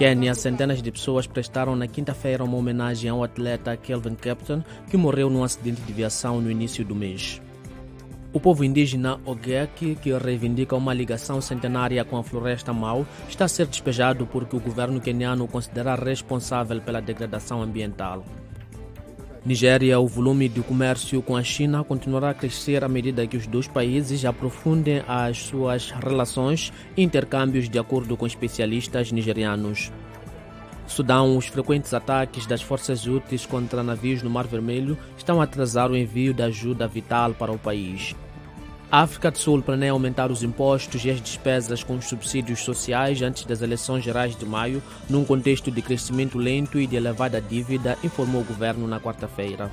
Quênia, centenas de pessoas prestaram na quinta-feira uma homenagem ao atleta Kelvin Captain, que morreu num acidente de viação no início do mês. O povo indígena Ogek, que reivindica uma ligação centenária com a floresta Mau, está a ser despejado porque o governo queniano o considera responsável pela degradação ambiental. Nigéria, o volume de comércio com a China continuará a crescer à medida que os dois países aprofundem as suas relações e intercâmbios de acordo com especialistas nigerianos. Sudão, os frequentes ataques das forças úteis contra navios no Mar Vermelho estão a atrasar o envio de ajuda vital para o país. A África do Sul planeia aumentar os impostos e as despesas com os subsídios sociais antes das eleições gerais de maio, num contexto de crescimento lento e de elevada dívida, informou o governo na quarta-feira.